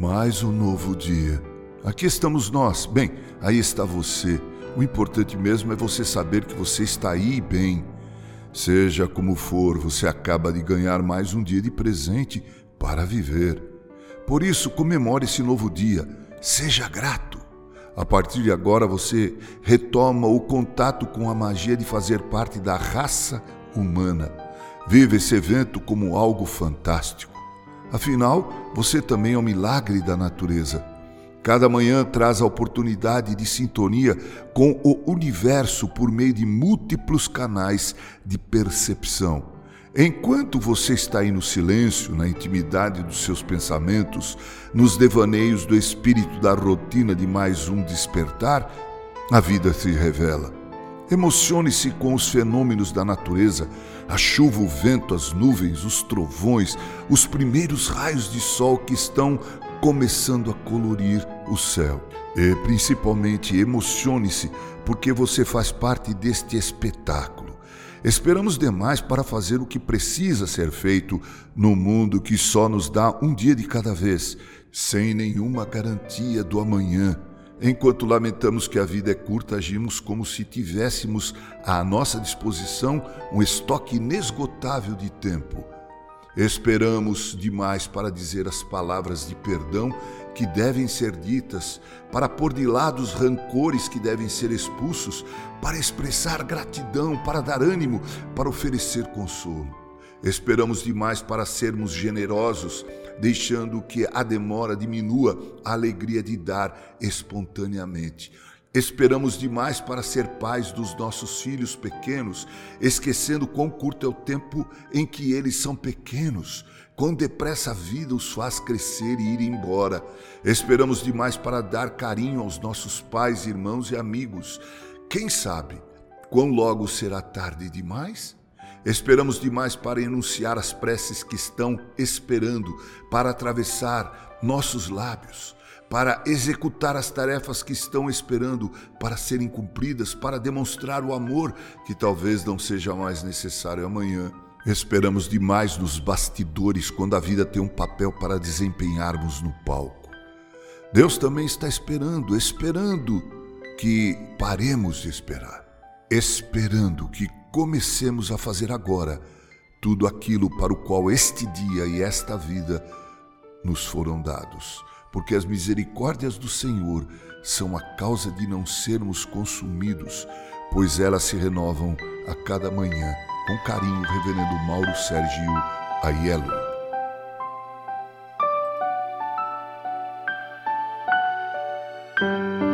mais um novo dia. Aqui estamos nós. Bem, aí está você. O importante mesmo é você saber que você está aí bem. Seja como for, você acaba de ganhar mais um dia de presente para viver. Por isso, comemore esse novo dia. Seja grato. A partir de agora, você retoma o contato com a magia de fazer parte da raça humana. Vive esse evento como algo fantástico. Afinal, você também é um milagre da natureza. Cada manhã traz a oportunidade de sintonia com o universo por meio de múltiplos canais de percepção. Enquanto você está aí no silêncio, na intimidade dos seus pensamentos, nos devaneios do espírito da rotina de mais um despertar, a vida se revela. Emocione-se com os fenômenos da natureza, a chuva, o vento, as nuvens, os trovões, os primeiros raios de sol que estão começando a colorir o céu. E principalmente emocione-se porque você faz parte deste espetáculo. Esperamos demais para fazer o que precisa ser feito no mundo que só nos dá um dia de cada vez, sem nenhuma garantia do amanhã. Enquanto lamentamos que a vida é curta, agimos como se tivéssemos à nossa disposição um estoque inesgotável de tempo. Esperamos demais para dizer as palavras de perdão que devem ser ditas, para pôr de lado os rancores que devem ser expulsos, para expressar gratidão, para dar ânimo, para oferecer consolo. Esperamos demais para sermos generosos, deixando que a demora diminua a alegria de dar espontaneamente. Esperamos demais para ser pais dos nossos filhos pequenos, esquecendo quão curto é o tempo em que eles são pequenos, quão depressa a vida os faz crescer e ir embora. Esperamos demais para dar carinho aos nossos pais, irmãos e amigos. Quem sabe quão logo será tarde demais? Esperamos demais para enunciar as preces que estão esperando para atravessar nossos lábios para executar as tarefas que estão esperando para serem cumpridas, para demonstrar o amor que talvez não seja mais necessário amanhã. Esperamos demais nos bastidores quando a vida tem um papel para desempenharmos no palco. Deus também está esperando, esperando que paremos de esperar, esperando que comecemos a fazer agora tudo aquilo para o qual este dia e esta vida nos foram dados porque as misericórdias do Senhor são a causa de não sermos consumidos, pois elas se renovam a cada manhã. Com carinho, Reverendo Mauro Sérgio Aiello. Música